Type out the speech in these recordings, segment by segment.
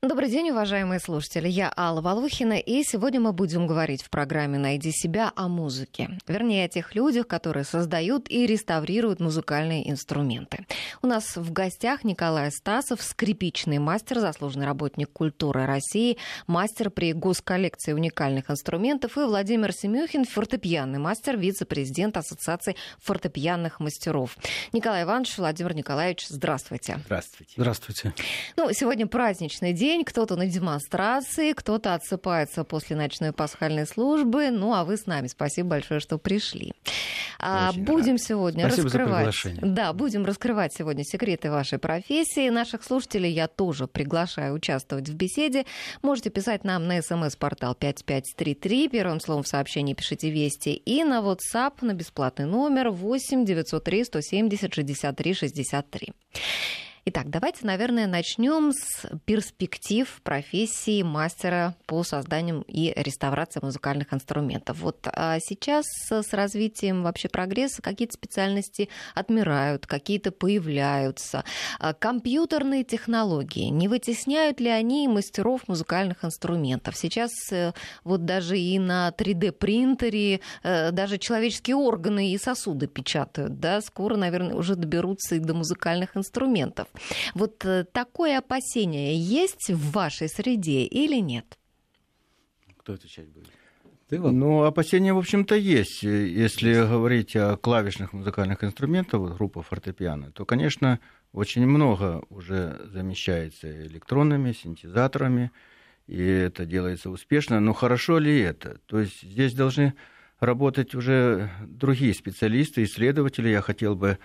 Добрый день, уважаемые слушатели. Я Алла Волохина, и сегодня мы будем говорить в программе «Найди себя» о музыке. Вернее, о тех людях, которые создают и реставрируют музыкальные инструменты. У нас в гостях Николай Стасов, скрипичный мастер, заслуженный работник культуры России, мастер при госколлекции уникальных инструментов, и Владимир Семюхин, фортепианный мастер, вице-президент Ассоциации фортепианных мастеров. Николай Иванович, Владимир Николаевич, здравствуйте. Здравствуйте. Здравствуйте. Ну, сегодня праздничный день день, кто-то на демонстрации, кто-то отсыпается после ночной пасхальной службы. Ну, а вы с нами. Спасибо большое, что пришли. А, будем рад. сегодня Спасибо раскрывать. Да, будем раскрывать сегодня секреты вашей профессии. Наших слушателей я тоже приглашаю участвовать в беседе. Можете писать нам на смс-портал 5533. Первым словом в сообщении пишите «Вести». И на WhatsApp на бесплатный номер 8 903 170 63 63. Итак, давайте, наверное, начнем с перспектив профессии мастера по созданию и реставрации музыкальных инструментов. Вот а сейчас с развитием вообще прогресса какие-то специальности отмирают, какие-то появляются. А компьютерные технологии, не вытесняют ли они мастеров музыкальных инструментов? Сейчас э, вот даже и на 3D-принтере э, даже человеческие органы и сосуды печатают, да, скоро, наверное, уже доберутся и до музыкальных инструментов. Вот э, такое опасение есть в вашей среде или нет? Кто отвечать будет? Ты вот. Ну, опасения, в общем-то, есть. Если есть. говорить о клавишных музыкальных инструментах, вот группа фортепиано, то, конечно, очень много уже замещается электронными, синтезаторами, и это делается успешно. Но хорошо ли это? То есть здесь должны работать уже другие специалисты, исследователи. Я хотел бы Э,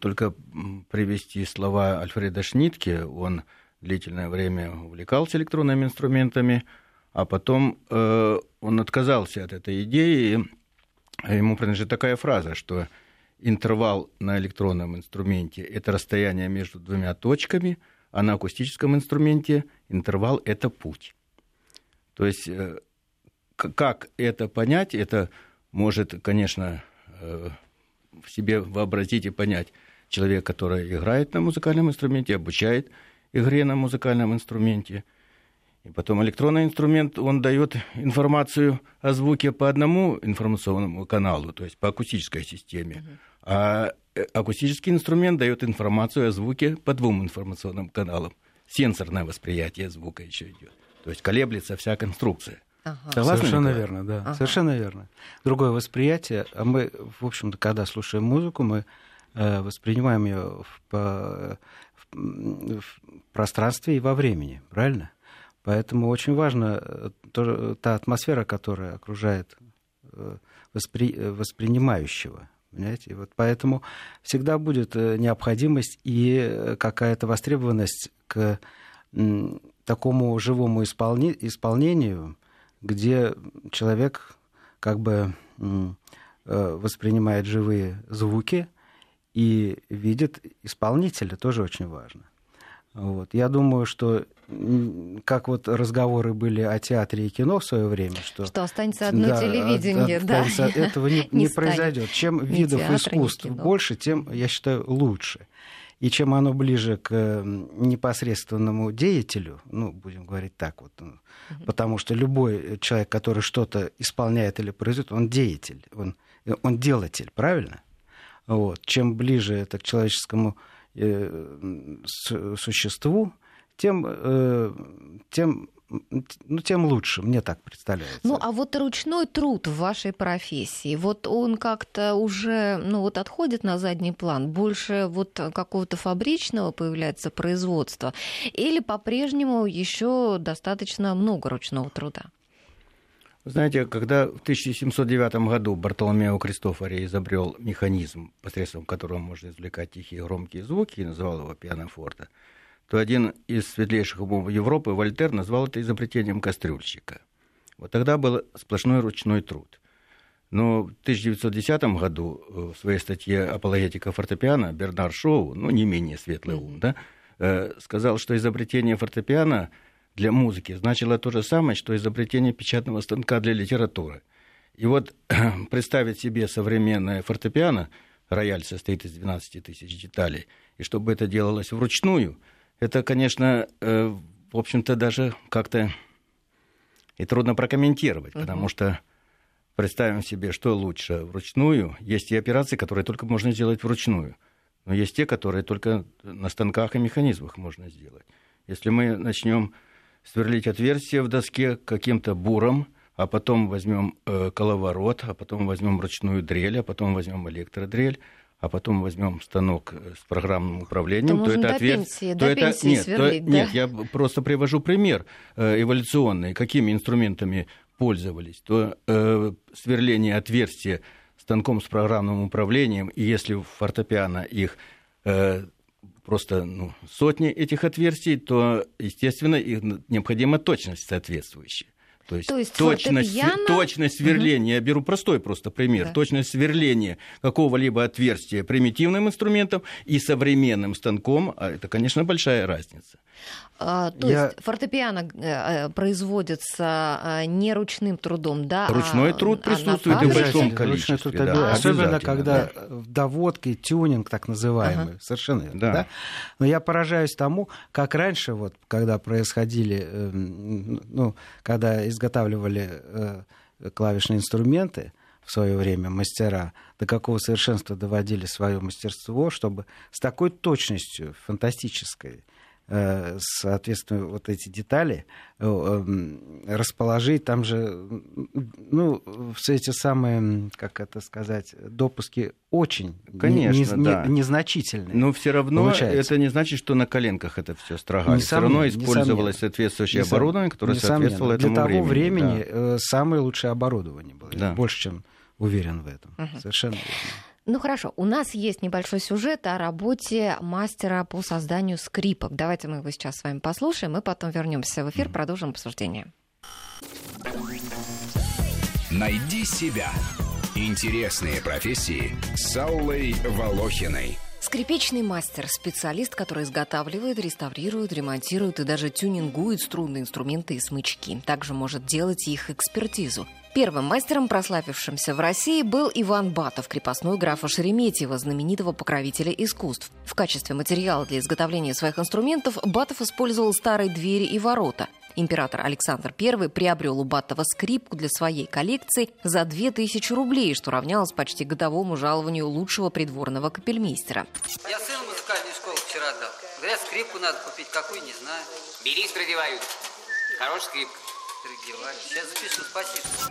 только привести слова Альфреда Шнитке. Он длительное время увлекался электронными инструментами, а потом э, он отказался от этой идеи. Ему принадлежит такая фраза, что интервал на электронном инструменте – это расстояние между двумя точками, а на акустическом инструменте интервал – это путь. То есть э, как это понять, это может, конечно, э, себе вообразить и понять человек, который играет на музыкальном инструменте, обучает игре на музыкальном инструменте. И потом электронный инструмент, он дает информацию о звуке по одному информационному каналу, то есть по акустической системе. А э, акустический инструмент дает информацию о звуке по двум информационным каналам. Сенсорное восприятие звука еще идет. То есть колеблется вся конструкция. Ага. Согласны, Совершенно Николай? верно, да. Ага. Совершенно верно. Другое восприятие. А мы, в общем-то, когда слушаем музыку, мы э, воспринимаем ее в, в, в пространстве и во времени, правильно? Поэтому очень важно э, то, та атмосфера, которая окружает э, воспри, воспринимающего. Понимаете? Вот поэтому всегда будет необходимость и какая-то востребованность к такому живому исполни, исполнению, где человек как бы э, воспринимает живые звуки и видит исполнителя, тоже очень важно. Вот. Я думаю, что как вот разговоры были о театре и кино в свое время, что, что останется одно да, телевидение, да. Этого не, не, не произойдет. Чем видов театра, искусств больше, тем, я считаю, лучше. И чем оно ближе к непосредственному деятелю, ну, будем говорить так вот, угу. потому что любой человек, который что-то исполняет или производит, он деятель, он, он делатель, правильно? Вот. Чем ближе это к человеческому э, существу, тем, э, тем ну, тем лучше, мне так представляется. Ну, а вот ручной труд в вашей профессии, вот он как-то уже, ну, вот отходит на задний план, больше вот какого-то фабричного появляется производства, или по-прежнему еще достаточно много ручного труда? Знаете, когда в 1709 году Бартоломео Кристофори изобрел механизм, посредством которого можно извлекать тихие громкие звуки, и называл его пианофорте, то один из светлейших умов Европы, Вольтер, назвал это изобретением кастрюльщика. Вот тогда был сплошной ручной труд. Но в 1910 году э, в своей статье «Апологетика фортепиано» Бернар Шоу, ну, не менее светлый ум, да, э, сказал, что изобретение фортепиано для музыки значило то же самое, что изобретение печатного станка для литературы. И вот представить себе современное фортепиано, рояль состоит из 12 тысяч деталей, и чтобы это делалось вручную – это, конечно, э, в общем-то, даже как-то и трудно прокомментировать, угу. потому что представим себе, что лучше вручную. Есть и операции, которые только можно сделать вручную, но есть те, которые только на станках и механизмах можно сделать. Если мы начнем сверлить отверстие в доске каким-то буром, а потом возьмем э, коловорот, а потом возьмем ручную дрель, а потом возьмем электродрель, а потом возьмем станок э, с программным управлением, то, то это ответ... Пенсии, то это нет, сверлить, то, да? нет, я просто привожу пример э, эволюционный, какими инструментами пользовались. То э, сверление отверстия станком с программным управлением, и если в фортепиано их э, просто ну, сотни этих отверстий, то, естественно, их необходима точность соответствующая. То есть, То есть точность, фортепиано... точность сверления, угу. я беру простой просто пример, да. точность сверления какого-либо отверстия примитивным инструментом и современным станком, а это, конечно, большая разница. А, то я... есть фортепиано э, э, производится э, не ручным трудом, да? Ручной а, труд присутствует а в большом количестве. Да, да, особенно когда да. в доводке тюнинг так называемый, ага. совершенно верно. Да. Да? Но я поражаюсь тому, как раньше, вот, когда происходили, ну, когда изготавливали клавишные инструменты, в свое время мастера, до какого совершенства доводили свое мастерство, чтобы с такой точностью фантастической Э, соответственно, вот эти детали э, эм, расположить. Там же, ну, все эти самые, как это сказать, допуски очень Конечно, не, да. незначительные. Но все равно получается. это не значит, что на коленках это все строгали. Все равно использовалось несомненно. соответствующее несомненно. оборудование, которое несомненно. соответствовало этому Для того времени. времени да. Э, самое лучшее оборудование было. Да. Я больше чем уверен в этом. Угу. Совершенно верно. Ну хорошо, у нас есть небольшой сюжет о работе мастера по созданию скрипок. Давайте мы его сейчас с вами послушаем, и потом вернемся в эфир, продолжим обсуждение. Найди себя. Интересные профессии с Аллой Волохиной. Скрипичный мастер – специалист, который изготавливает, реставрирует, ремонтирует и даже тюнингует струнные инструменты и смычки. Также может делать их экспертизу. Первым мастером, прославившимся в России, был Иван Батов, крепостной графа Шереметьева, знаменитого покровителя искусств. В качестве материала для изготовления своих инструментов Батов использовал старые двери и ворота. Император Александр I приобрел у Батова скрипку для своей коллекции за 2000 рублей, что равнялось почти годовому жалованию лучшего придворного капельмейстера. Я сыну музыкальную школу вчера дал. Говорят, скрипку надо купить, какую, не знаю. Бери, продевают. Хорошая скрипка.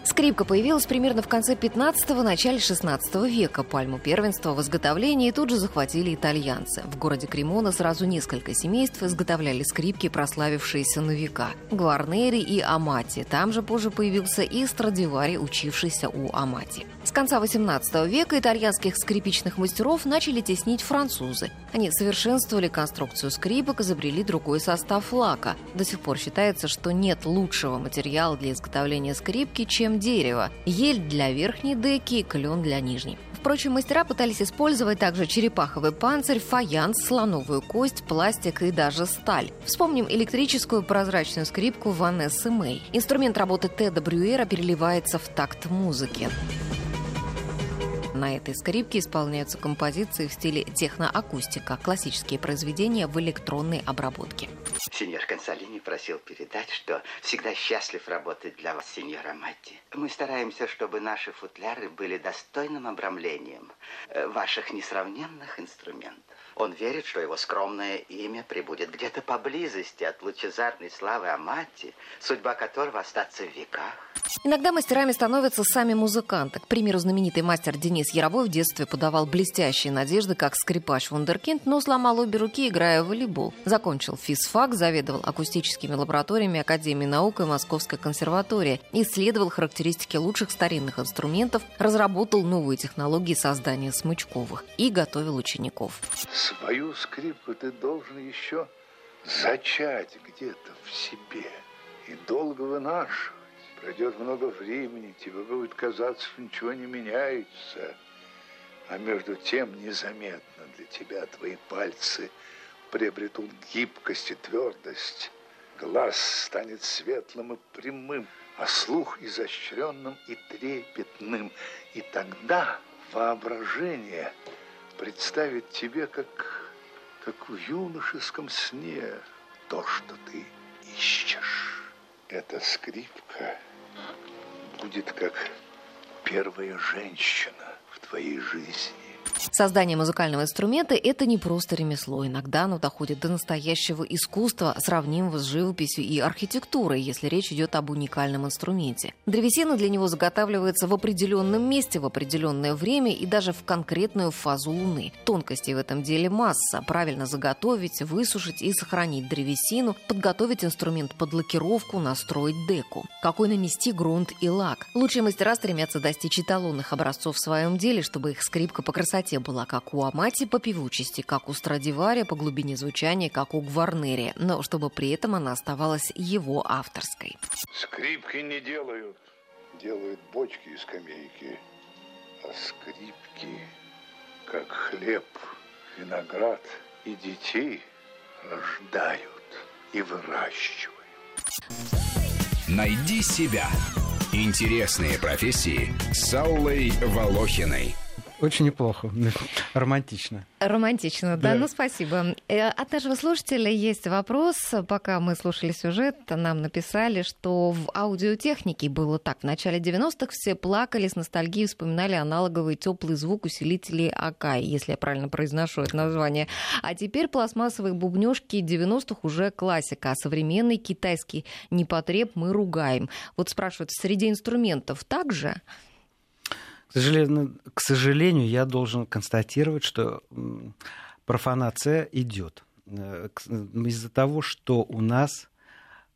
Скрипка появилась примерно в конце 15-го, начале 16 века. Пальму первенства в изготовлении тут же захватили итальянцы. В городе Кремона сразу несколько семейств изготовляли скрипки, прославившиеся на века. Гварнери и Амати. Там же позже появился и Страдивари, учившийся у Амати. С конца 18 века итальянских скрипичных мастеров начали теснить французы. Они совершенствовали конструкцию скрипок, изобрели другой состав лака. До сих пор считается, что нет лучшего материала материал для изготовления скрипки, чем дерево. Ель для верхней деки, клен для нижней. Впрочем, мастера пытались использовать также черепаховый панцирь, фаянс, слоновую кость, пластик и даже сталь. Вспомним электрическую прозрачную скрипку Ванессы Мэй. Инструмент работы Теда Брюера переливается в такт музыки. На этой скрипке исполняются композиции в стиле техноакустика, классические произведения в электронной обработке. Сеньор Консалини просил передать, что всегда счастлив работать для вас, сеньора Матти. Мы стараемся, чтобы наши футляры были достойным обрамлением э, ваших несравненных инструментов. Он верит, что его скромное имя прибудет где-то поблизости от лучезарной славы Амати, судьба которого остаться в веках. Иногда мастерами становятся сами музыканты. К примеру, знаменитый мастер Денис Яровой в детстве подавал блестящие надежды как скрипач вундеркинд, но сломал обе руки, играя в волейбол. Закончил физфак, заведовал акустическими лабораториями Академии наук и Московской консерватории, исследовал характеристики лучших старинных инструментов, разработал новые технологии создания смычковых и готовил учеников. Свою скрипку ты должен еще зачать где-то в себе и долго вынашивать. Пройдет много времени, тебе будет казаться, что ничего не меняется. А между тем незаметно для тебя твои пальцы приобретут гибкость и твердость. Глаз станет светлым и прямым, а слух изощренным и трепетным. И тогда воображение представит тебе, как, как в юношеском сне, то, что ты эта скрипка будет как первая женщина в твоей жизни. Создание музыкального инструмента – это не просто ремесло. Иногда оно доходит до настоящего искусства, сравнимого с живописью и архитектурой, если речь идет об уникальном инструменте. Древесина для него заготавливается в определенном месте, в определенное время и даже в конкретную фазу Луны. Тонкостей в этом деле масса. Правильно заготовить, высушить и сохранить древесину, подготовить инструмент под лакировку, настроить деку. Какой нанести грунт и лак. Лучшие мастера стремятся достичь эталонных образцов в своем деле, чтобы их скрипка по красоте красоте была как у Амати по певучести, как у Страдивари по глубине звучания, как у Гварнери, но чтобы при этом она оставалась его авторской. Скрипки не делают, делают бочки и скамейки, а скрипки, как хлеб, виноград и детей рождают и выращивают. Найди себя. Интересные профессии с Аллой Волохиной. Очень неплохо, романтично. Романтично, да, да. ну спасибо. Э, от нашего слушателя есть вопрос. Пока мы слушали сюжет, нам написали, что в аудиотехнике было так. В начале 90-х все плакали с ностальгией, вспоминали аналоговый теплый звук усилителей Акай, если я правильно произношу это название. А теперь пластмассовые бубнёжки 90-х уже классика, а современный китайский непотреб мы ругаем. Вот спрашивают, среди инструментов также? К к сожалению, я должен констатировать, что профанация идет э, из-за того, что у нас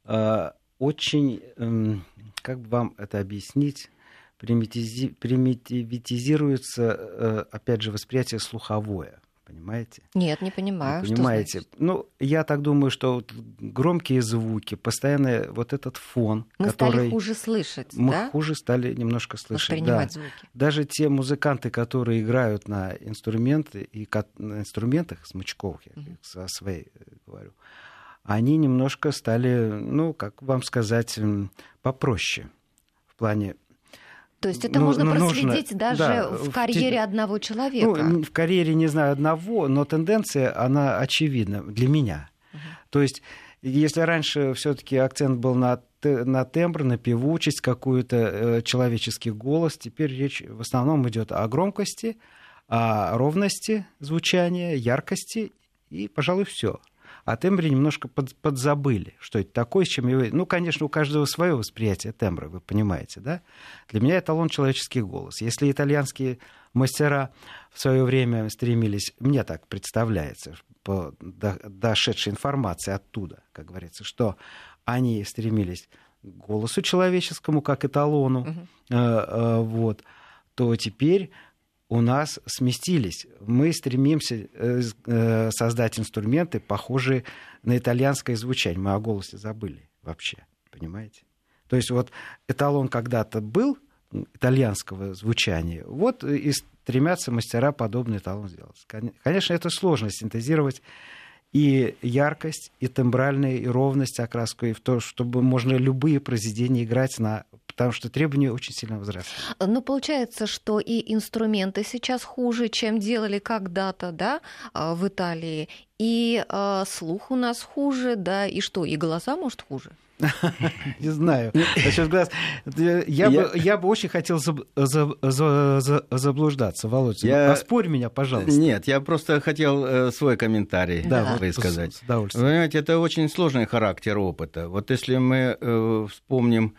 э, очень, эм, как бы вам это объяснить, примитивизируется, э, опять же, восприятие слуховое понимаете? Нет, не понимаю. Не понимаете? ну, я так думаю, что вот громкие звуки, постоянно вот этот фон, мы который... стали хуже слышать, мы да? хуже стали немножко слышать, да. звуки. Даже те музыканты, которые играют на инструменты и на инструментах смычковых, я mm-hmm. со своей говорю, они немножко стали, ну, как вам сказать, попроще в плане то есть это ну, можно ну, проследить нужно, даже да, в карьере в, одного человека? Ну, в карьере, не знаю, одного, но тенденция, она очевидна для меня. Угу. То есть если раньше все-таки акцент был на, на тембр, на певучесть, какую-то э, человеческий голос, теперь речь в основном идет о громкости, о ровности звучания, яркости и, пожалуй, все о тембре немножко под, подзабыли, что это такое, с чем его... Ну, конечно, у каждого свое восприятие тембра, вы понимаете, да? Для меня эталон человеческий голос. Если итальянские мастера в свое время стремились, мне так представляется, по дошедшей информации оттуда, как говорится, что они стремились к голосу человеческому как эталону, э, вот, то теперь у нас сместились. Мы стремимся э, э, создать инструменты, похожие на итальянское звучание. Мы о голосе забыли вообще, понимаете? То есть вот эталон когда-то был итальянского звучания, вот и стремятся мастера подобный эталон сделать. Конечно, это сложно синтезировать и яркость, и тембральная, и ровность окраску, и в то, чтобы можно любые произведения играть на потому что требования очень сильно возросли. Ну, получается, что и инструменты сейчас хуже, чем делали когда-то, да, а, в Италии, и э, слух у нас хуже, да, и что, и голоса, может, хуже? Не знаю. Насчет глаз. Я, бы, я бы очень хотел заб, заб, заб, заблуждаться, Володя. Я... Оспорь меня, пожалуйста. Нет, я просто хотел э, свой комментарий да. высказать. С, с понимаете, это очень сложный характер опыта. Вот если мы э, вспомним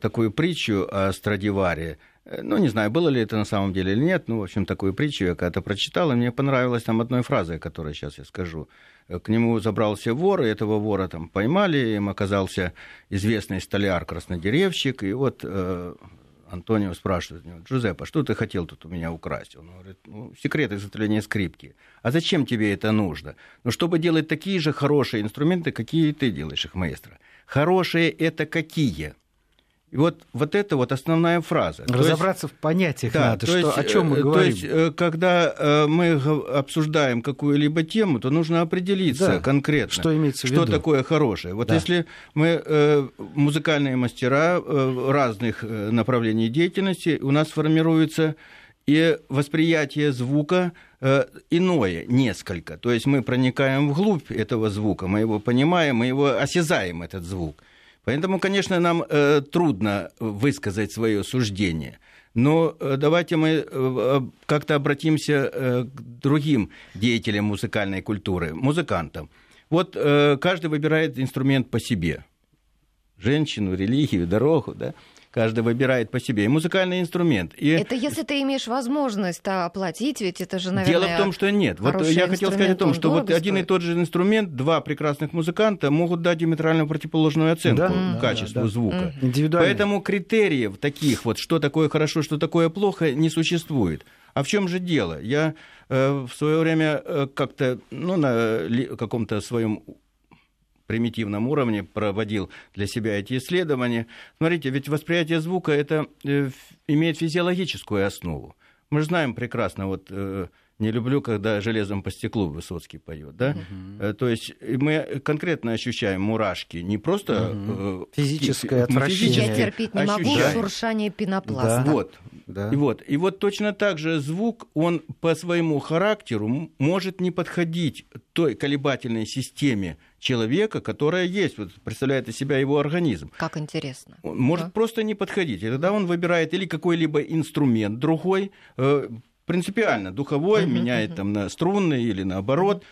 такую притчу о Страдиваре. Ну, не знаю, было ли это на самом деле или нет, ну, в общем, такую притчу я когда-то прочитал, и мне понравилась там одной фразой, которую сейчас я скажу. К нему забрался вор, и этого вора там поймали, им оказался известный столяр-краснодеревщик, и вот э, Антонио спрашивает него, Джузеппе, что ты хотел тут у меня украсть? Он говорит, ну, секрет изготовления скрипки. А зачем тебе это нужно? Ну, чтобы делать такие же хорошие инструменты, какие ты делаешь их, маэстро. Хорошие это какие? И вот, вот это вот основная фраза. Разобраться есть, в понятиях да, надо, что, есть, о чем мы то говорим. То есть, э, когда э, мы обсуждаем какую-либо тему, то нужно определиться да, конкретно, что, имеется в виду. что такое хорошее. Вот да. если мы э, музыкальные мастера разных направлений деятельности, у нас формируется и восприятие звука иное несколько. То есть мы проникаем вглубь этого звука, мы его понимаем, мы его осязаем, этот звук. Поэтому, конечно, нам э, трудно высказать свое суждение. Но э, давайте мы э, э, как-то обратимся к другим деятелям музыкальной культуры, музыкантам. Вот каждый выбирает инструмент по себе. Женщину, религию, дорогу, да? Каждый выбирает по себе. И музыкальный инструмент. И... Это если ты имеешь возможность оплатить, ведь это же, наверное, Дело в том, что нет. Вот я хотел сказать о том, что вот один и тот же инструмент, два прекрасных музыканта могут дать диаметрально противоположную оценку да? качеству да, звука. Поэтому критериев таких вот, что такое хорошо, что такое плохо, не существует. А в чем же дело? Я э, в свое время э, как-то ну, на ли, каком-то своем примитивном уровне проводил для себя эти исследования. Смотрите, ведь восприятие звука это э, имеет физиологическую основу. Мы же знаем прекрасно, вот э, не люблю, когда железом по стеклу Высоцкий поет, да? Угу. То есть мы конкретно ощущаем мурашки, не просто угу. физическое отвращение. Я терпеть не могу шуршание пенопласта. Да. Вот. Да. И, вот. и вот точно так же звук, он по своему характеру может не подходить той колебательной системе человека, которая есть, вот, представляет из себя его организм. Как интересно. Он может да. просто не подходить. И тогда он выбирает или какой-либо инструмент другой, э, принципиально духовой, uh-huh, меняет uh-huh. там на струнный или наоборот,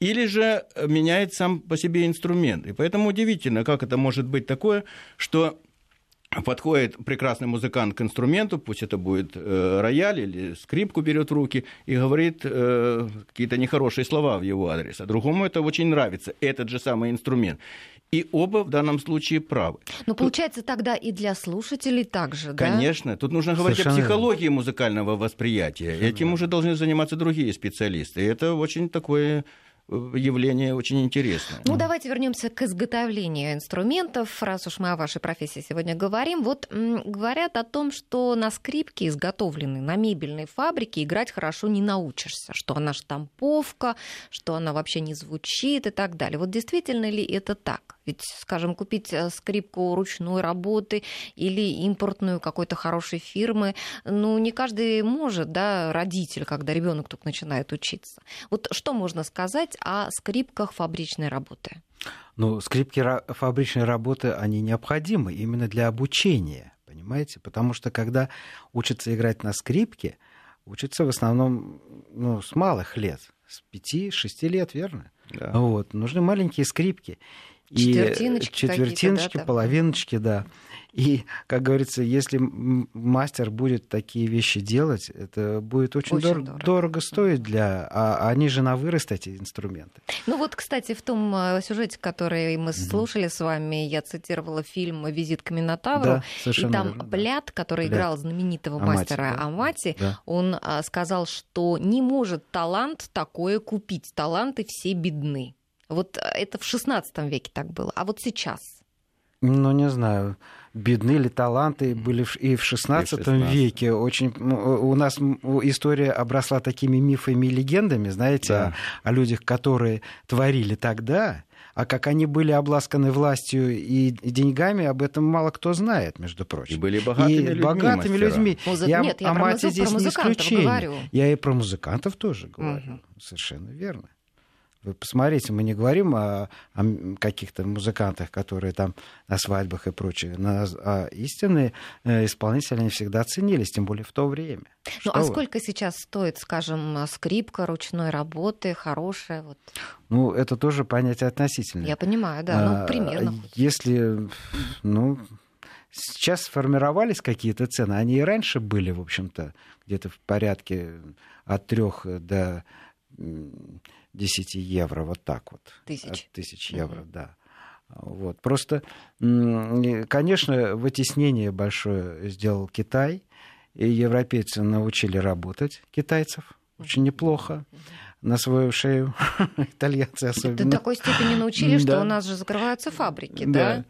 или же меняет сам по себе инструмент. И поэтому удивительно, как это может быть такое, что подходит прекрасный музыкант к инструменту, пусть это будет э, рояль или скрипку берет в руки и говорит э, какие-то нехорошие слова в его адрес, а другому это очень нравится, этот же самый инструмент. И оба в данном случае правы. Но получается тут... тогда и для слушателей также, да? Конечно. Тут нужно говорить Совершенно... о психологии музыкального восприятия. Совершенно. Этим уже должны заниматься другие специалисты. И это очень такое явление очень интересное. Ну, давайте вернемся к изготовлению инструментов, раз уж мы о вашей профессии сегодня говорим. Вот говорят о том, что на скрипке, изготовленной на мебельной фабрике, играть хорошо не научишься, что она штамповка, что она вообще не звучит и так далее. Вот действительно ли это так? Ведь, скажем, купить э, скрипку ручной работы или импортную какой-то хорошей фирмы, ну, не каждый может, да, родитель, когда ребенок только начинает учиться. Вот что можно сказать о скрипках фабричной работы? Ну, скрипки фабричной работы, они необходимы именно для обучения, понимаете? Потому что когда учатся играть на скрипке, учатся в основном ну, с малых лет, с 5-6 лет, верно? Да. Вот. Нужны маленькие скрипки. Четвертиночки, и четвертиночки, да, половиночки, да. И, как говорится, если мастер будет такие вещи делать, это будет очень, очень дор- дорого. дорого стоить для... А они же на вырост, эти инструменты. Ну вот, кстати, в том э, сюжете, который мы слушали mm-hmm. с вами, я цитировала фильм «Визит к Минотавру», да, и там верно, Пляд, который Пляд. играл знаменитого Амати, мастера да? Амати, да. он а, сказал, что не может талант такое купить. Таланты все бедны. Вот э, это в XVI веке так было. А вот сейчас? Ну, не знаю, бедны ли таланты были и в XVI, веке. Очень, у нас история обросла такими мифами и легендами, знаете, да. о, о людях, которые творили тогда, а как они были обласканы властью и деньгами, об этом мало кто знает, между прочим. И были богатыми и людьми. Богатыми людьми. Музы... Я Нет, я о мате здесь не исключение. Говорю. Я и про музыкантов тоже говорю. Угу. Совершенно верно. Вы посмотрите, мы не говорим о, о каких-то музыкантах, которые там на свадьбах и прочее. На, а истинные э, исполнители они всегда ценились, тем более в то время. Ну а вы? сколько сейчас стоит, скажем, скрипка ручной работы, хорошая? Вот? Ну, это тоже понятие относительное. Я понимаю, да, ну, а, примерно. Если, ну, сейчас сформировались какие-то цены, они и раньше были, в общем-то, где-то в порядке от трех до 10 евро, вот так вот. Тысяч. Тысяч евро, угу. да. Вот. Просто, конечно, вытеснение большое сделал Китай, и европейцы научили работать китайцев очень неплохо на свою шею, итальянцы особенно. До такой степени научили, что у нас же закрываются фабрики, да?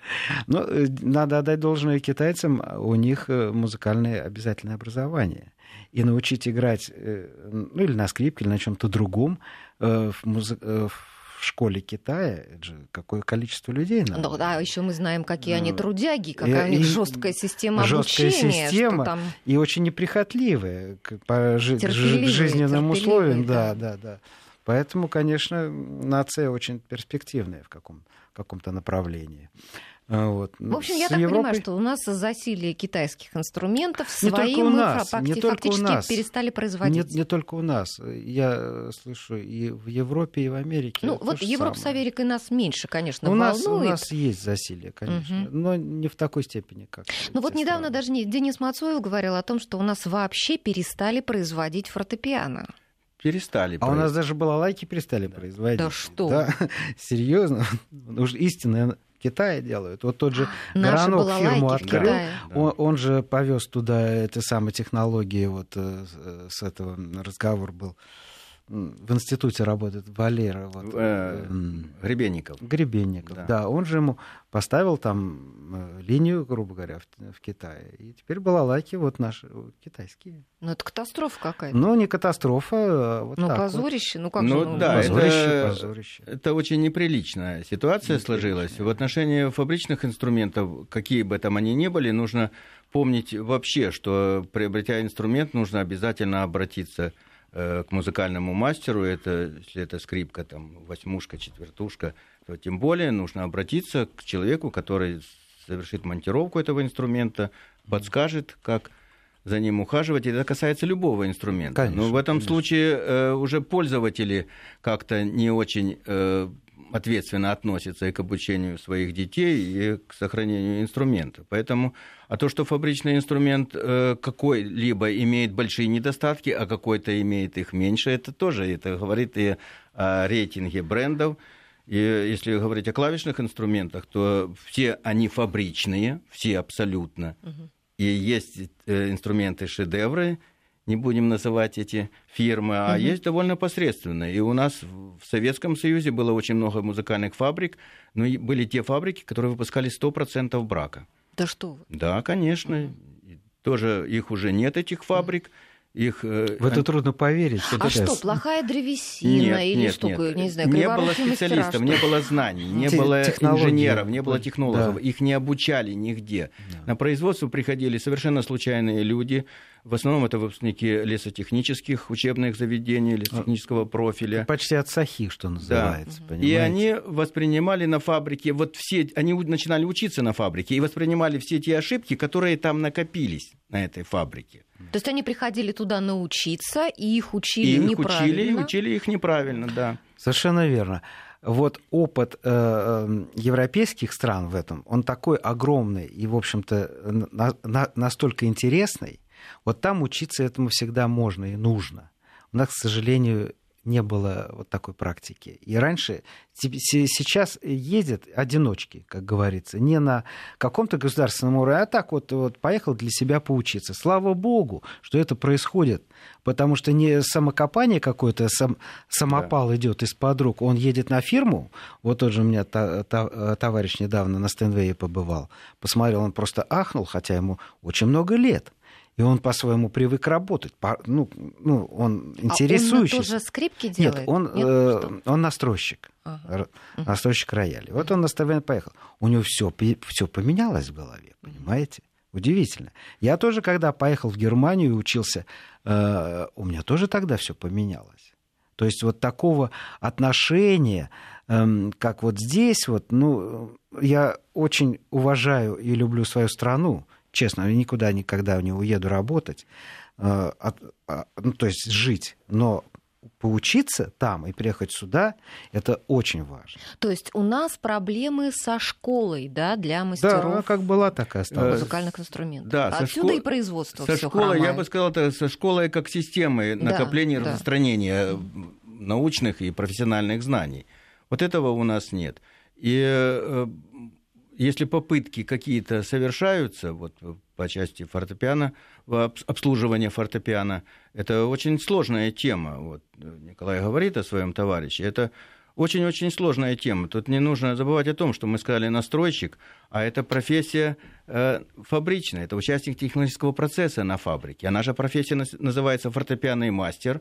Ну, э, надо отдать должное китайцам, у них э, музыкальное обязательное образование и научить играть э, ну, или на скрипке, или на чем-то другом э, в, музы... Э, в школе Китая, это же какое количество людей надо. Ну, да, еще мы знаем, какие они трудяги, какая и, у них жесткая система жесткая обучения. Система, там... И очень неприхотливая по жи- жизненным условиям. Да, да, да. Поэтому, конечно, нация очень перспективная в каком- каком-то направлении. А, вот. В общем, я так Европой... понимаю, что у нас засилие китайских инструментов свои мы нас, факти- фактически нас. перестали производить. Не, не только у нас. Я слышу и в Европе, и в Америке. Ну, вот Европа самое. с Америкой нас меньше, конечно, у волнует. Нас, у нас есть засилие, конечно, угу. но не в такой степени, как Ну вот недавно даже Денис Мацуев говорил о том, что у нас вообще перестали производить фортепиано перестали. А у нас даже балалайки перестали да. производить. Да что? Да, серьезно. Уж истинная Китае делают. Вот тот же Горанок фирму открыл, он, он же повез туда эти самые технологии, вот э, с этого разговор был в институте работает Валера. Вот, э, Гребенников. Гребенников, да. да. Он же ему поставил там э, линию, грубо говоря, в, в Китае. И теперь балалайки вот наши китайские. Ну, это катастрофа какая-то. Ну, не катастрофа, а вот Ну, так позорище, вот. ну как ну, же? Ну, да, позорище, это, позорище. Это очень неприличная ситуация сложилась. В отношении фабричных инструментов, какие бы там они ни были, нужно помнить вообще, что приобретя инструмент, нужно обязательно обратиться Э, к музыкальному мастеру, это, если это скрипка, там, восьмушка, четвертушка, то тем более нужно обратиться к человеку, который совершит монтировку этого инструмента, подскажет, как за ним ухаживать. И это касается любого инструмента. Конечно, Но в этом конечно. случае э, уже пользователи как-то не очень э, ответственно относятся и к обучению своих детей, и к сохранению инструмента. Поэтому, а то, что фабричный инструмент э, какой-либо имеет большие недостатки, а какой-то имеет их меньше, это тоже это говорит и о рейтинге брендов. И если говорить о клавишных инструментах, то все они фабричные, все абсолютно. Угу. И есть э, инструменты шедевры, не будем называть эти фирмы, а угу. есть довольно посредственные. И у нас в Советском Союзе было очень много музыкальных фабрик, но были те фабрики, которые выпускали 100% брака. Да что вы? Да, конечно. Тоже их уже нет, этих фабрик. Их, э, в это они... трудно поверить. А что, плохая древесина нет, или нет, что, нет. не знаю, Не было специалистов, не было знаний, не было инженеров, не было технологов, да. их не обучали нигде. Да. На производство приходили совершенно случайные люди, в основном это выпускники лесотехнических учебных заведений, лесотехнического профиля. Почти от сахи, что называется. Да. И они воспринимали на фабрике, вот все, они начинали учиться на фабрике и воспринимали все те ошибки, которые там накопились на этой фабрике. То есть они приходили туда научиться, и их учили и их неправильно? Учили, учили их неправильно, да. Совершенно верно вот опыт э, э, европейских стран в этом, он такой огромный и, в общем-то, на, на, настолько интересный, вот там учиться этому всегда можно и нужно. У нас, к сожалению, не было вот такой практики. И раньше, сейчас ездят одиночки, как говорится, не на каком-то государственном уровне, а так вот, вот поехал для себя поучиться. Слава богу, что это происходит, потому что не самокопание какое-то, сам, самопал да. идет из-под рук, он едет на фирму, вот тот же у меня та, та, товарищ недавно на Стэнвее побывал, посмотрел, он просто ахнул, хотя ему очень много лет и он по-своему привык работать. По, ну, ну, он интересующийся. А он тоже скрипки делает? Нет, он, Нет, э, он настройщик. Ага. Настройщик рояля. Вот он на поехал. У него все, все поменялось в голове, понимаете? Удивительно. Я тоже, когда поехал в Германию и учился, э, у меня тоже тогда все поменялось. То есть вот такого отношения, э, как вот здесь, вот, ну, я очень уважаю и люблю свою страну, честно, я никуда никогда не уеду работать, э, а, ну, то есть жить, но поучиться там и приехать сюда, это очень важно. То есть у нас проблемы со школой, да, для мастеров. Да, как была, так и осталась. Музыкальных инструментов. Да, Отсюда школ... и производство Со школой, я бы сказал, это со школой как системы накопления да, и распространения да. научных и профессиональных знаний. Вот этого у нас нет. И э, если попытки какие-то совершаются, вот по части фортепиано, обслуживания фортепиано, это очень сложная тема. Вот Николай говорит о своем товарище. Это очень-очень сложная тема. Тут не нужно забывать о том, что мы сказали настройщик, а это профессия э, фабричная, это участник технического процесса на фабрике. А наша профессия называется фортепианный мастер,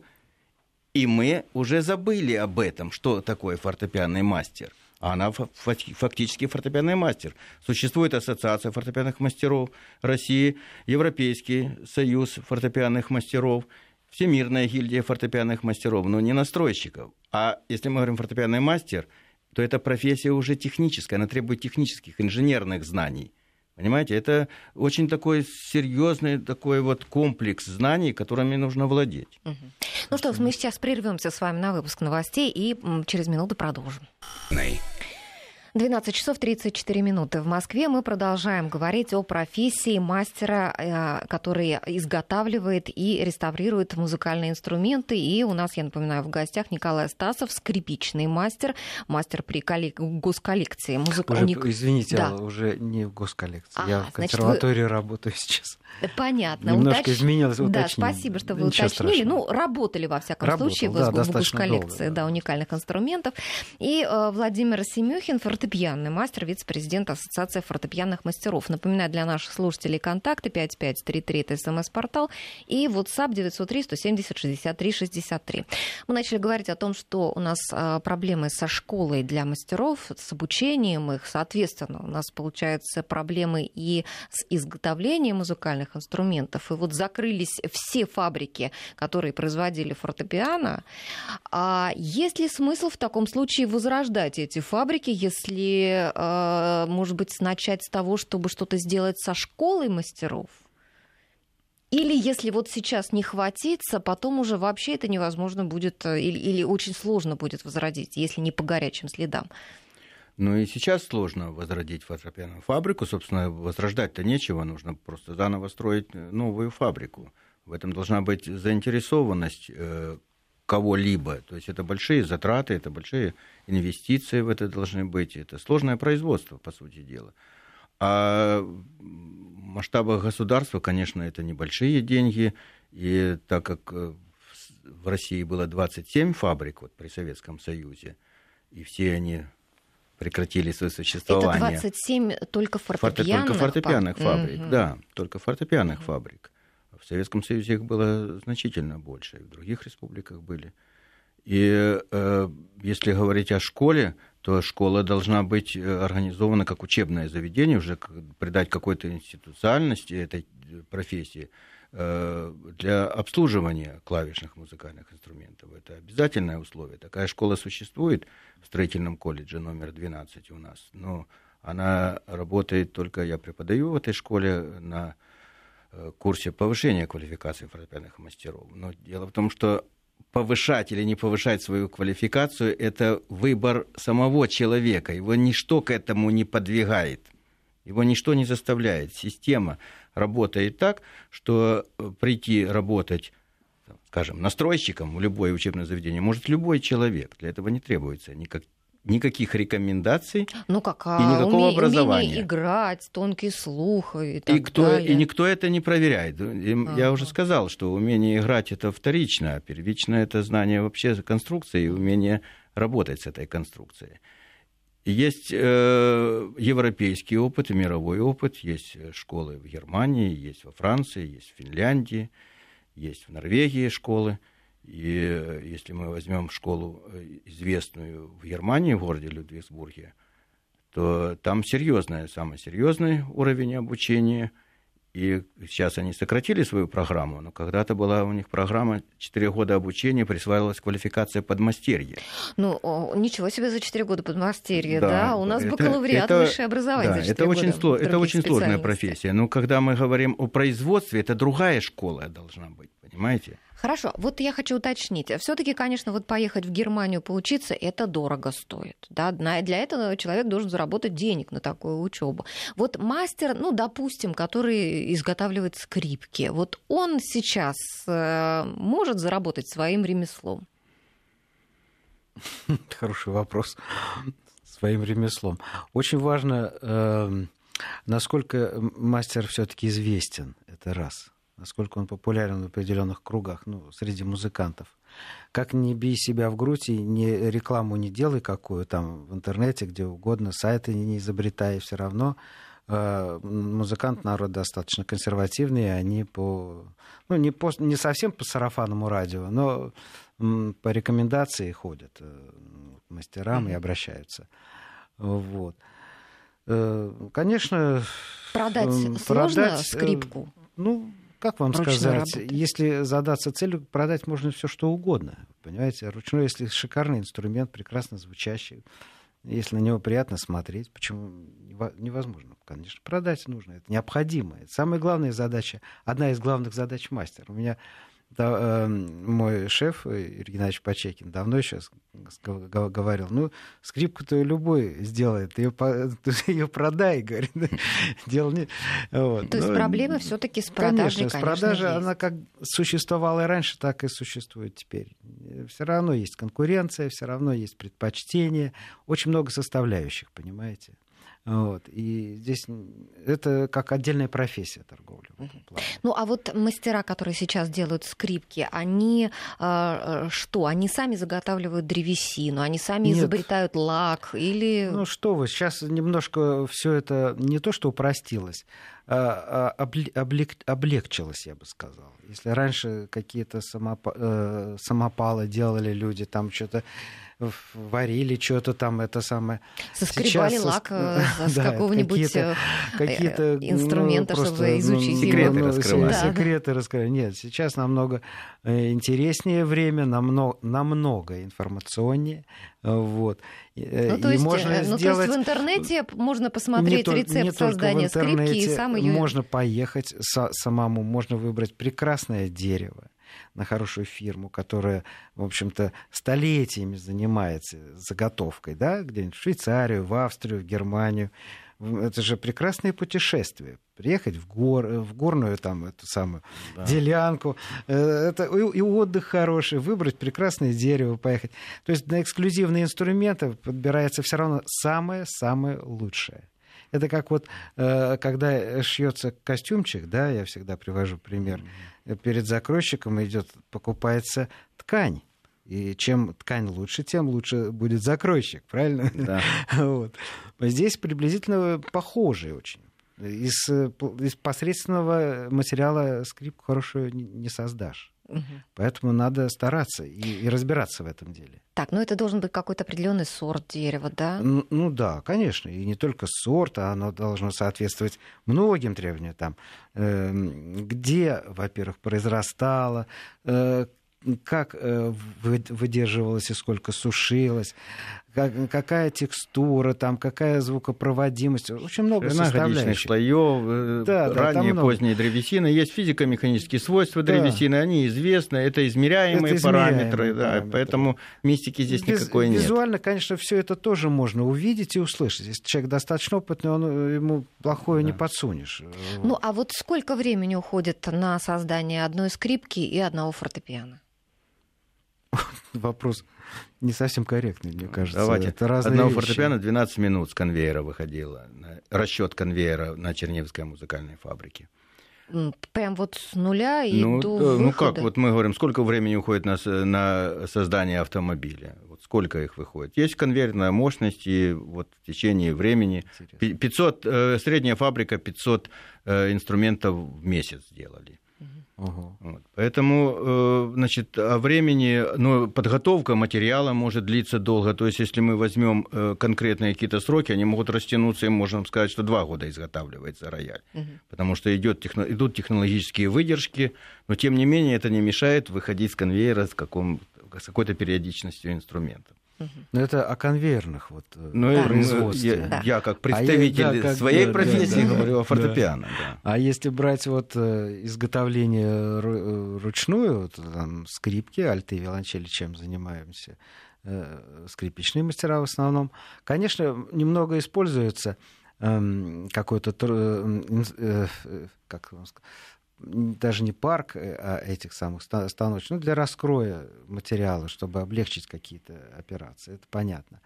и мы уже забыли об этом, что такое фортепианный мастер – она фактически фортепианный мастер. Существует Ассоциация фортепианных мастеров России, Европейский союз фортепианных мастеров, Всемирная гильдия фортепианных мастеров, но не настройщиков. А если мы говорим фортепианный мастер, то эта профессия уже техническая, она требует технических, инженерных знаний. Понимаете, это очень такой серьезный такой вот комплекс знаний, которыми нужно владеть. Угу. Ну что, мы сейчас прервемся с вами на выпуск новостей и через минуту продолжим. 12 часов 34 минуты в Москве. Мы продолжаем говорить о профессии мастера, э, который изготавливает и реставрирует музыкальные инструменты. И у нас, я напоминаю, в гостях Николай Стасов, скрипичный мастер, мастер при коллек... госколлекции. Музык... Уже, извините, да. уже не в госколлекции. А, я в консерватории вы... работаю сейчас. Понятно. Немножко Уточ... изменилось Да, спасибо, что вы Ничего уточнили. Страшного. Ну, работали, во всяком Работал, случае, да, в, в госколлекции долго, да. да, уникальных инструментов. И э, Владимир Семюхин, фортепианный мастер, вице-президент Ассоциации фортепианных мастеров. Напоминаю для наших слушателей контакты 5533 это смс-портал и WhatsApp 903 170 63 63. Мы начали говорить о том, что у нас а, проблемы со школой для мастеров, с обучением их. Соответственно, у нас получаются проблемы и с изготовлением музыкальных инструментов. И вот закрылись все фабрики, которые производили фортепиано. А есть ли смысл в таком случае возрождать эти фабрики, если Э, может быть, начать с того, чтобы что-то сделать со школой мастеров? Или если вот сейчас не хватится, потом уже вообще это невозможно будет, э, или, или очень сложно будет возродить, если не по горячим следам? Ну и сейчас сложно возродить фотопианную фабрику. Собственно, возрождать-то нечего, нужно просто заново строить э, новую фабрику. В этом должна быть заинтересованность кого-либо. То есть это большие затраты, это большие инвестиции в это должны быть. Это сложное производство, по сути дела. А в масштабах государства, конечно, это небольшие деньги. И так как э, в России было 27 фабрик вот, при Советском Союзе, и все они прекратили свое существование. Это 27 только фортепианных, только фортепианных фабрик? Угу. Да, только фортепианных угу. фабрик. В Советском Союзе их было значительно больше, и в других республиках были. И э, если говорить о школе, то школа должна быть э, организована как учебное заведение, уже придать какой-то институциальности этой профессии э, для обслуживания клавишных музыкальных инструментов. Это обязательное условие. Такая школа существует в строительном колледже номер 12 у нас, но она работает только, я преподаю в этой школе на Э, курсе повышения квалификации фортепианных мастеров. Но дело в том, что повышать или не повышать свою квалификацию – это выбор самого человека. Его ничто к этому не подвигает. Его ничто не заставляет. Система работает так, что э, прийти работать скажем, настройщиком в любое учебное заведение может любой человек. Для этого не требуется никак, никаких рекомендаций ну, как, а, и никакого уме, образования. Умение играть, тонкий слух и так и кто, далее. И никто это не проверяет. ага. Я уже сказал, что умение играть это вторично, а первично это знание вообще конструкции и умение работать с этой конструкцией. Есть э, европейский опыт и мировой опыт, есть школы в Германии, есть во Франции, есть в Финляндии, есть в Норвегии школы – и э, если мы возьмем школу э, известную в Германии, в городе Людвигсбурге, то там серьезный, самый серьезный уровень обучения. И сейчас они сократили свою программу, но когда-то была у них программа 4 года обучения, присваивалась квалификация подмастерья. Ну, ничего себе за 4 года подмастерья, да? да? У нас это, бакалавриат, это, высшее образование да, за 4 это года. Очень, сло, это очень сложная профессия. Но когда мы говорим о производстве, это другая школа должна быть, понимаете? Хорошо, вот я хочу уточнить. Все-таки, конечно, вот поехать в Германию поучиться, это дорого стоит. Да? Для этого человек должен заработать денег на такую учебу. Вот мастер, ну, допустим, который изготавливает скрипки, вот он сейчас э, может заработать своим ремеслом? Хороший вопрос. Своим ремеслом. Очень важно, э, насколько мастер все-таки известен. Это раз насколько он популярен в определенных кругах, ну, среди музыкантов. Как не бей себя в грудь и не, рекламу не делай какую там в интернете, где угодно, сайты не изобретай, все равно э, музыкант народ достаточно консервативный, они по, ну, не, по, не совсем по сарафанному радио, но м, по рекомендации ходят э, мастерам mm-hmm. и обращаются. Вот. Э, конечно, продать, продать сложно э, скрипку. Ну, как вам Ручной сказать, работы. если задаться целью, продать можно все что угодно. Понимаете, ручной, если шикарный инструмент, прекрасно звучащий, если на него приятно смотреть, почему невозможно, конечно, продать нужно, это необходимо. Это самая главная задача, одна из главных задач мастера. У меня да, э, мой шеф Юрий Геннадьевич Почекин давно еще говорил, ну, скрипку-то любой сделает, ее, ее продай, говорит. Дело не... Вот. То есть Но, проблема все-таки с продажей, конечно. С продажей она как существовала и раньше, так и существует теперь. Все равно есть конкуренция, все равно есть предпочтение, очень много составляющих, понимаете? Вот. И здесь это как отдельная профессия торговли. Ну, а вот мастера, которые сейчас делают скрипки, они э, что? Они сами заготавливают древесину, они сами Нет. изобретают лак или... Ну, что вы, сейчас немножко все это не то, что упростилось, а, а облег, облегчилось, я бы сказал. Если раньше какие-то э, самопалы делали люди, там что-то варили что-то там, это самое. Соскребали Сейчас лак э, с да, какого-нибудь какие-то, э, какие-то инструмента, ну, чтобы изучить ну, секреты его. раскрывать. Да, секреты да. раскрывать. Нет, сейчас намного интереснее время, намного, намного информационнее. Вот. Ну, то, есть, можно ну, сделать... то есть в интернете можно посмотреть не рецепт не создания скрипки и сам ее... Можно поехать самому, можно выбрать прекрасное дерево на хорошую фирму, которая, в общем-то, столетиями занимается заготовкой, да, где-нибудь в Швейцарию, в Австрию, в Германию. Это же прекрасное путешествие. Приехать в, гор, в горную там, эту самую да. делянку. Э, это и, и отдых хороший. Выбрать прекрасное дерево, поехать. То есть на эксклюзивные инструменты подбирается все равно самое-самое лучшее. Это как вот, э, когда шьется костюмчик, да, я всегда привожу пример. Перед закройщиком идет, покупается ткань. И чем ткань лучше, тем лучше будет закройщик, правильно? Да. вот. Здесь приблизительно похожие очень. Из, из посредственного материала скрипку хорошую не создашь. Угу. Поэтому надо стараться и, и разбираться в этом деле. Так, ну это должен быть какой-то определенный сорт дерева, да? Ну, ну да, конечно. И не только сорт, а оно должно соответствовать многим требованиям. Там, э, где, во-первых, произрастало, э, как э, выдерживалось и сколько сушилось, как, какая текстура, там, какая звукопроводимость. Очень много Ширина составляющих. слоев, э, да, ранние, да, поздние древесины. Есть физико-механические свойства да. древесины, они известны, это измеряемые, это параметры, да, параметры. поэтому мистики здесь Без, никакой нет. Визуально, конечно, все это тоже можно увидеть и услышать. Если человек достаточно опытный, он, э, ему плохое да. не подсунешь. Ну, а вот сколько времени уходит на создание одной скрипки и одного фортепиано? Вопрос не совсем корректный, мне кажется. Давайте. Это разные Одного вещи. фортепиано 12 минут с конвейера выходило. Расчет конвейера на Черневской музыкальной фабрике. Прям вот с нуля и ну, до выхода. Ну как, вот мы говорим, сколько времени уходит на, на создание автомобиля? Вот сколько их выходит? Есть конвейерная мощность, и вот в течение времени 500, э, средняя фабрика 500 э, инструментов в месяц делали. Угу. Вот. Поэтому, э, значит, о времени, ну, подготовка материала может длиться долго. То есть, если мы возьмем э, конкретные какие-то сроки, они могут растянуться, и можем сказать, что два года изготавливается рояль. Угу. Потому что идет, техно, идут технологические выдержки, но тем не менее это не мешает выходить с конвейера с, каком, с какой-то периодичностью инструментов. Но это о конвейерных вот э, ну, да. производстве. Я, да. я как представитель а я, да, как, своей профессии да, говорю о фортепиано. Да. Да. А если брать вот э, изготовление э, ручную, вот, там, скрипки, альты, виолончели, чем занимаемся, скрипичные мастера в основном, конечно, немного используется эм, какой-то, как вам сказать, даже не парк, э, а этих самых станочных, ну, для раскроя материала, чтобы облегчить какие-то операции, это понятно.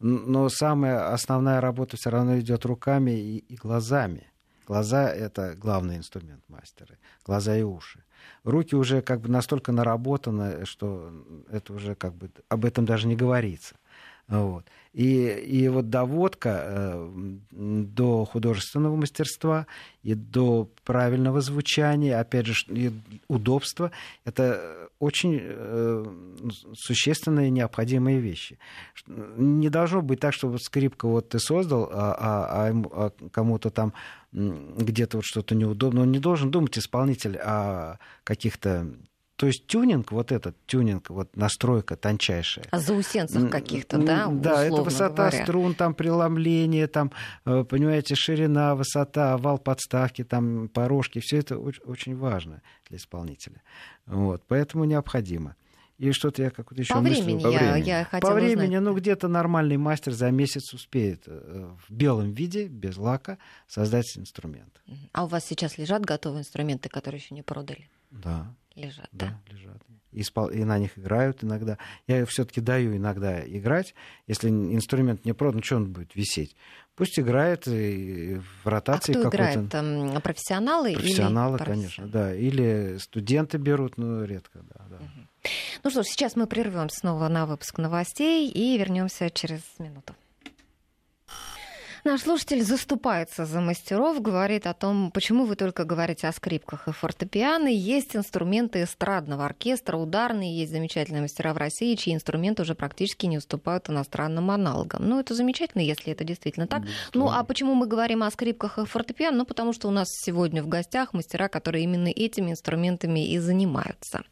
Но самая основная работа все равно идет руками и, и глазами. Глаза — это главный инструмент мастера, глаза и уши. Руки уже как бы настолько наработаны, что это уже как бы об этом даже не говорится. Вот. И, и вот доводка э, до художественного мастерства и до правильного звучания, опять же, и удобства, это очень э, существенные необходимые вещи. Не должно быть так, что вот скрипка вот ты создал, а, а, а, а кому-то там где-то вот что-то неудобно. Он не должен думать, исполнитель, о каких-то То есть тюнинг, вот этот тюнинг, вот настройка тончайшая. А заусенцах каких-то, да? Да, это высота говоря. струн, там преломление, там, э, понимаете, ширина, высота, вал подставки, там порожки, все это очень, важно для исполнителя. Вот, поэтому необходимо. И что-то я как-то еще по мыслю. Времени по я, времени. Я по времени, узнать. ну где-то нормальный мастер за месяц успеет э, в белом виде, без лака, создать инструмент. А у вас сейчас лежат готовые инструменты, которые еще не продали? Да. Лежат, да? Да, лежат. И, спал... и на них играют иногда. Я все-таки даю иногда играть. Если инструмент не продан, что он будет висеть? Пусть играет и в ротации а кто какой-то. играет? Профессионалы? Профессионалы, или конечно, да. Или студенты берут, но редко, да. да. Угу. Ну что ж, сейчас мы прервем снова на выпуск новостей и вернемся через минуту. Наш слушатель заступается за мастеров, говорит о том, почему вы только говорите о скрипках и фортепиано. Есть инструменты эстрадного оркестра, ударные, есть замечательные мастера в России, чьи инструменты уже практически не уступают иностранным аналогам. Ну, это замечательно, если это действительно так. Ну, а почему мы говорим о скрипках и фортепиано? Ну, потому что у нас сегодня в гостях мастера, которые именно этими инструментами и занимаются.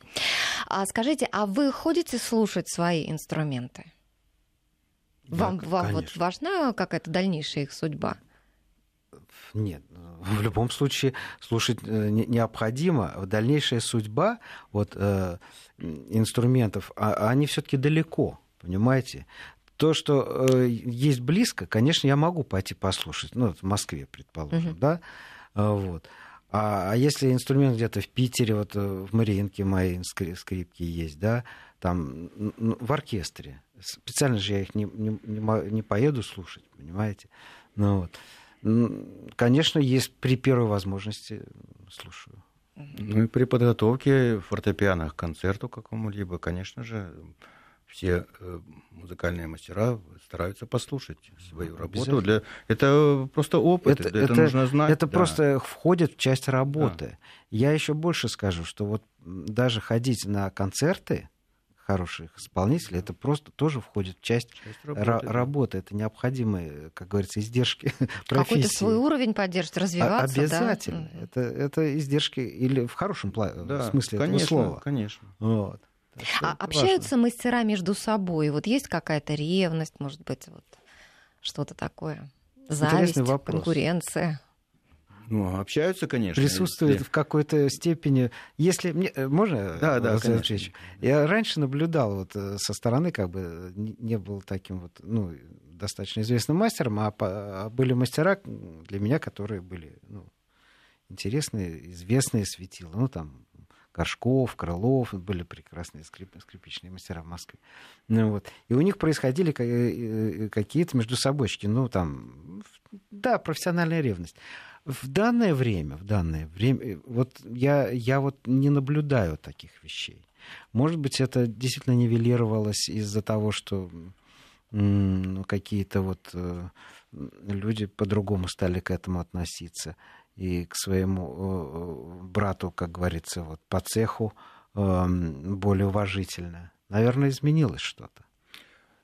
А скажите, а вы ходите слушать свои инструменты? Вам, да, вам вот важна какая-то дальнейшая их судьба? Нет, в любом случае слушать необходимо. Дальнейшая судьба вот, э, инструментов, а, они все-таки далеко, понимаете? То, что э, есть близко, конечно, я могу пойти послушать, ну, в Москве, предположим, uh-huh. да, вот. А, а если инструмент где-то в Питере, вот в Мариинке мои скрипки есть, да, там в оркестре, специально же я их не, не, не поеду слушать, понимаете? Ну, вот. Конечно, есть при первой возможности слушаю. Ну и при подготовке фортепиано к концерту какому-либо, конечно же, все музыкальные мастера стараются послушать свою работу. Для... Это просто опыт, это, это, это нужно знать. Это да. просто входит в часть работы. Да. Я еще больше скажу, что вот даже ходить на концерты, хороших исполнителей, это просто тоже входит в часть, часть работы, работы. Это необходимые, как говорится, издержки профессии. Какой-то свой уровень поддерживать, развиваться. Обязательно. Да? Это, это издержки, или в хорошем да, смысле конечно, этого слова. Конечно. Вот. А общаются важно. мастера между собой? Вот есть какая-то ревность, может быть, вот что-то такое? Зависть, конкуренция? Ну, общаются, конечно. Присутствует в какой-то степени. Если мне можно, да, да, конечно. Я раньше наблюдал вот со стороны, как бы не был таким вот, ну, достаточно известным мастером, а были мастера для меня, которые были ну, интересные, известные светила. Ну, там Горшков, Крылов, были прекрасные скрип, скрипичные мастера в Москве. Ну, вот. И у них происходили какие-то между собойчики, ну, там, да, профессиональная ревность. В данное время, в данное время, вот я, я вот не наблюдаю таких вещей. Может быть, это действительно нивелировалось из-за того, что ну, какие-то вот люди по-другому стали к этому относиться и к своему брату, как говорится, вот по цеху более уважительно. Наверное, изменилось что-то.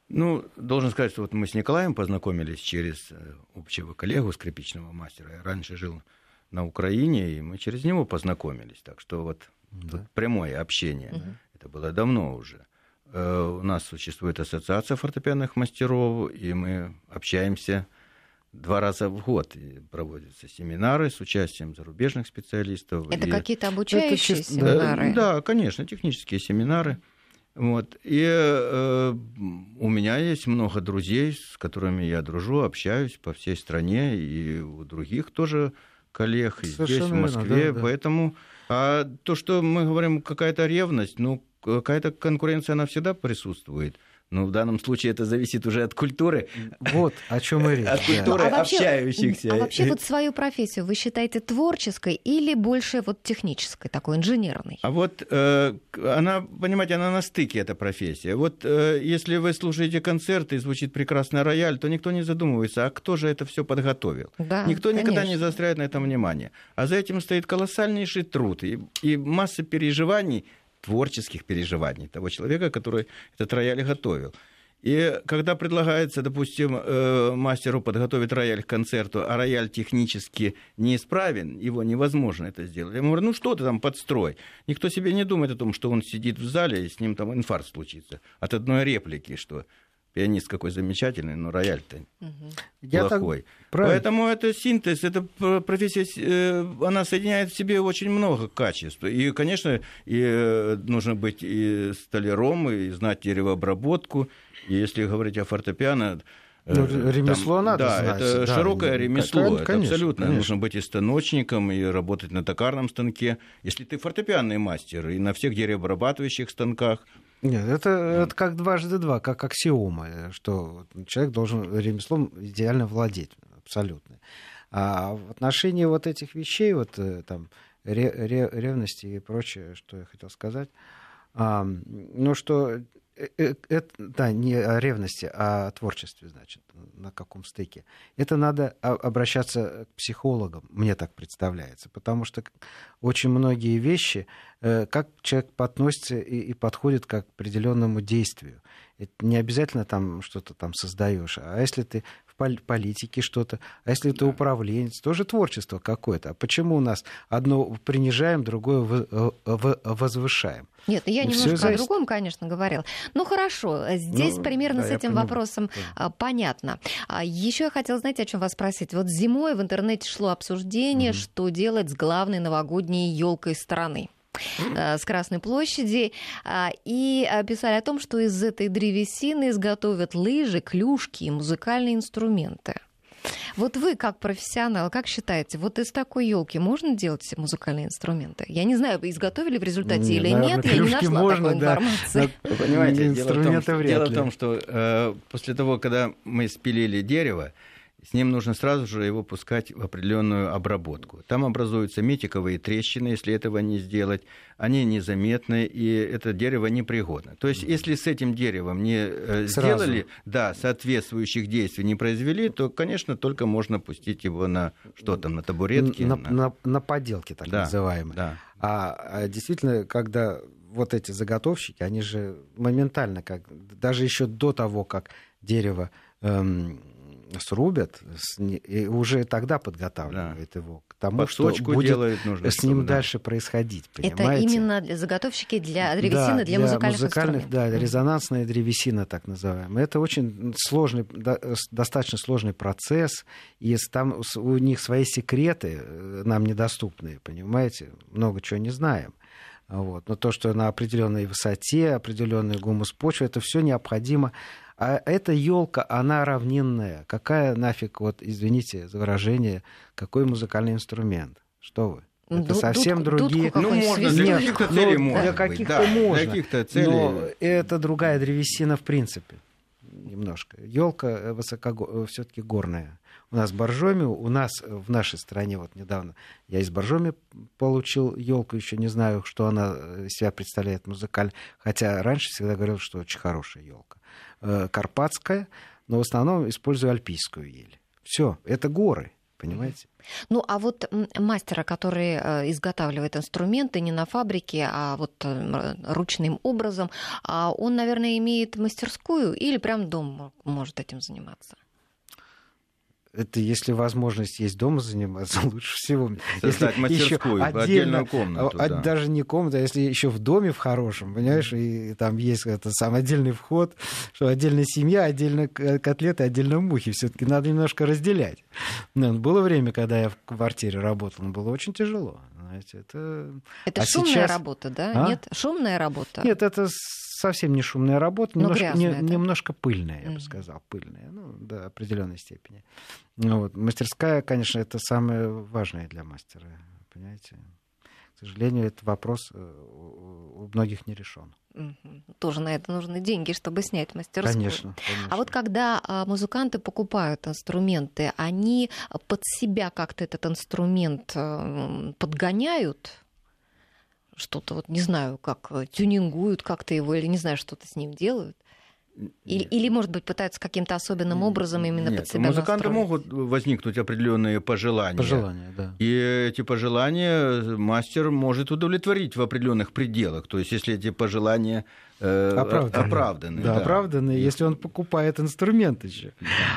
Ну, должен сказать, что вот мы с Николаем познакомились через общего коллегу, скрипичного мастера. Я раньше жил на Украине, и мы через него познакомились. Так что вот да. прямое общение. Угу. Это было давно уже. У нас существует ассоциация фортепианных мастеров, и мы общаемся два раза в год проводятся семинары с участием зарубежных специалистов. Это и... какие-то обучающие это, семинары? Да, конечно, технические семинары. Вот. И э, у меня есть много друзей, с которыми я дружу, общаюсь по всей стране, и у других тоже коллег, и здесь, в Москве. Да, да. Поэтому а то, что мы говорим, какая-то ревность, ну, какая-то конкуренция, она всегда присутствует. Ну, в данном случае это зависит уже от культуры. Вот о чем мы речь. От культуры а общающихся. А вообще вот свою профессию вы считаете творческой или больше вот технической, такой инженерной? А вот э, она, понимаете, она на стыке, эта профессия. Вот э, если вы слушаете концерты и звучит прекрасный рояль, то никто не задумывается, а кто же это все подготовил? Да, никто конечно. никогда не заостряет на этом внимание. А за этим стоит колоссальнейший труд и, и масса переживаний, творческих переживаний того человека, который этот рояль готовил. И когда предлагается, допустим, э, мастеру подготовить рояль к концерту, а рояль технически неисправен, его невозможно это сделать. Я говорю, ну что ты там подстрой? Никто себе не думает о том, что он сидит в зале, и с ним там инфаркт случится от одной реплики, что пианист какой замечательный, но рояль-то угу. плохой. Поэтому это синтез, эта профессия, э, она соединяет в себе очень много качеств. И, конечно, и э, нужно быть и столяром, и знать деревообработку, и если говорить о фортепиано, ну, э, ремесло там, надо да, знать. Это да, широкое ремесло. Конечно, это абсолютно. Конечно. Нужно быть и станочником, и работать на токарном станке. Если ты фортепианный мастер, и на всех деревообрабатывающих станках. Нет, это, это как дважды два, как аксиома, что человек должен ремеслом идеально владеть, абсолютно. А в отношении вот этих вещей, вот э, там ревности и прочее, что я хотел сказать, ну что Э, э, это, да, не о ревности, а о творчестве, значит, на каком стыке. Это надо обращаться к психологам, мне так представляется, потому что очень многие вещи, э, как человек относится и, и подходит к определенному действию. Это не обязательно там что-то там создаешь, а если ты в политике что-то, а если ты управленец, тоже творчество какое-то. А почему у нас одно принижаем, другое возвышаем? Нет, я и немножко о другом, конечно, говорил. Ну хорошо, здесь ну, примерно да, с этим вопросом да. понятно. А еще я хотела, знаете, о чем вас спросить? Вот зимой в интернете шло обсуждение, угу. что делать с главной новогодней елкой страны. Э, с Красной площади, а, и писали о том, что из этой древесины изготовят лыжи, клюшки и музыкальные инструменты. Вот вы, как профессионал, как считаете, вот из такой елки можно делать музыкальные инструменты? Я не знаю, изготовили в результате не, или наверное, нет, я не нашла можно, такой да. информации. Вы понимаете, дело в том, что, дело в том, что э, после того, когда мы спилили дерево, с ним нужно сразу же его пускать в определенную обработку. Там образуются метиковые трещины, если этого не сделать. Они незаметны, и это дерево непригодно. То есть, если с этим деревом не э, сразу. сделали, да, соответствующих действий не произвели, то, конечно, только можно пустить его на что там, на табуретки. На, на... на, на поделки, так да, называемые. Да. А, а действительно, когда вот эти заготовщики, они же моментально, как даже еще до того, как дерево эм, срубят, и уже тогда подготавливают да. его к тому, Подсочку что будет нужно, с ним да. дальше происходить. Понимаете? Это именно для заготовщики для древесины, да, для, для музыкальных, музыкальных Да, резонансная древесина, так называемая. Это очень сложный, достаточно сложный процесс, и там у них свои секреты э, нам недоступны, понимаете? Много чего не знаем. Вот. Но то, что на определенной высоте, определенный гумус почвы, это все необходимо а эта елка, она равнинная. Какая нафиг, вот, извините за выражение, какой музыкальный инструмент? Что вы? Это Ду- совсем дудку, другие. Дудку ну, можно, для каких-то ну, целей можно. Для каких-то да, можно. Для каких-то целей. Но это другая древесина в принципе. Немножко. Елка э, высоко э, все-таки горная. У нас боржоми, у нас в нашей стране вот недавно я из боржоми получил елку, еще не знаю, что она э, себя представляет музыкально, хотя раньше всегда говорил, что очень хорошая елка. Э, карпатская, но в основном использую альпийскую ель. Все, это горы, понимаете? Ну, а вот мастера, который э, изготавливает инструменты не на фабрике, а вот э, ручным образом, а он, наверное, имеет мастерскую или прям дом может этим заниматься? Это если возможность есть дома заниматься, лучше всего. Создать мастерскую, еще отдельную комнату. А, да. Даже не комната, а если еще в доме в хорошем, понимаешь, и там есть это сам отдельный вход, что отдельная семья, отдельно котлеты, отдельно мухи. Все-таки надо немножко разделять. Ну, было время, когда я в квартире работал, но было очень тяжело. Знаете, это это а шумная сейчас... работа, да? А? Нет, шумная работа. Нет, это совсем не шумная работа, немножко, не, немножко пыльная, я mm. бы сказал, пыльная, ну, до определенной степени. Ну, вот. Мастерская, конечно, это самое важное для мастера, понимаете? К сожалению, этот вопрос э, у многих не решен. Тоже на это нужны деньги, чтобы снять мастерскую. Конечно, конечно. А вот когда а, музыканты покупают инструменты, они под себя как-то этот инструмент э, подгоняют? Что-то вот не знаю, как э, тюнингуют как-то его или не знаю, что-то с ним делают. или, или, может быть, пытаются каким-то особенным образом именно Нет, под себя музыканты настроить? могут возникнуть определенные пожелания. Пожелания, да. И эти пожелания мастер может удовлетворить в определенных пределах. То есть, если эти пожелания э, оправданы. оправданы. Да, да. оправданы, если он покупает инструмент еще.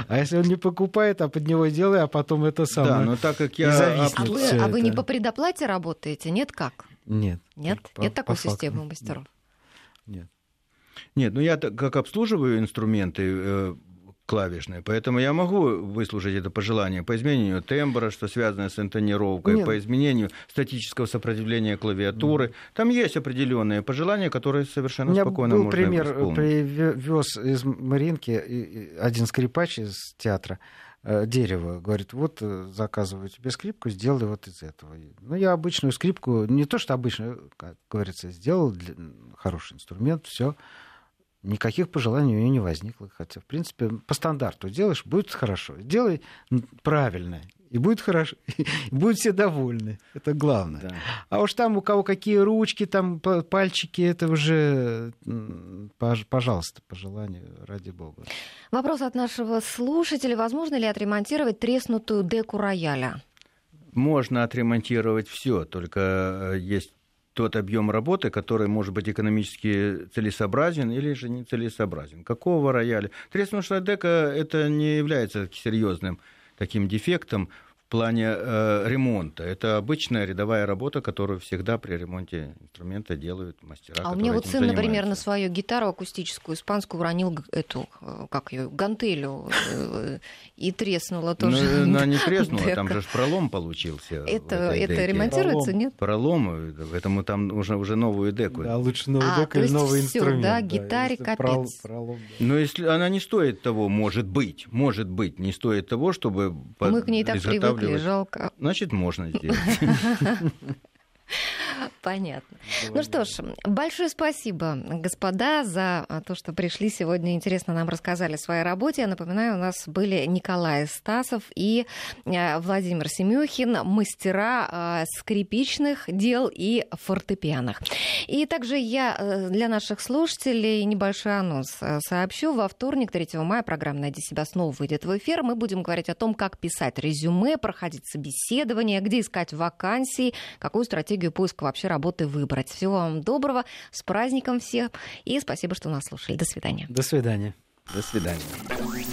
А если он не покупает, а под него делает, а потом это самое... Да, но так как я... А вы, а вы не это. по предоплате работаете? Нет, как? Нет. Нет? по- Нет по такой факту. системы у мастеров? Нет. Нет, ну я так как обслуживаю инструменты э, клавишные, поэтому я могу выслушать это пожелание по изменению тембра, что связано с интонировкой, Нет. по изменению статического сопротивления клавиатуры. Там есть определенные пожелания, которые совершенно меня спокойно был можно пример, исполнить. привез из Маринки один скрипач из театра э, дерево. Говорит, вот э, заказываю тебе скрипку, сделай вот из этого. Ну, я обычную скрипку, не то что обычную, как говорится, сделал, для- хороший инструмент, все. Никаких пожеланий у нее не возникло. Хотя, в принципе, по стандарту делаешь, будет хорошо. Делай правильно, и будет хорошо, и будут все довольны. Это главное. Да. А уж там у кого какие ручки, там пальчики, это уже, пожалуйста, по желанию, ради бога. Вопрос от нашего слушателя. Возможно ли отремонтировать треснутую деку рояля? Можно отремонтировать все, только э, есть тот объем работы, который может быть экономически целесообразен или же не целесообразен. Какого рояля? Треснувшая дека это не является серьезным таким дефектом плане э, ремонта. Это обычная рядовая работа, которую всегда при ремонте инструмента делают мастера. А у меня вот сын, например, на занимаются. свою гитару акустическую испанскую уронил эту, э, как ее, гантелю, э, и треснула тоже. Ну, она не треснула, там же пролом получился. Это, это деке. ремонтируется, Пролом. нет? Пролом, э, поэтому там уже, уже новую деку. Да, лучше новый А, дек то или новый всё, инструмент. да, гитаре если капец. прол- пролом, да. Но если она не стоит того, может быть, может быть, не стоит того, чтобы под- Мы к ней так привыкли, изготавливать. жалко. Значит, можно сделать. Понятно. Ну что ж, большое спасибо, господа, за то, что пришли сегодня, интересно нам рассказали о своей работе. Я напоминаю, у нас были Николай Стасов и э, Владимир Семюхин, мастера э, скрипичных дел и фортепианах. И также я э, для наших слушателей небольшой анонс сообщу. Во вторник, 3 мая, программа «Найди себя» снова выйдет в эфир. Мы будем говорить о том, как писать резюме, проходить собеседование, где искать вакансии, какую стратегию поиска вообще работы выбрать. Всего вам доброго, с праздником всех, и спасибо, что нас слушали. До свидания. До свидания. До свидания.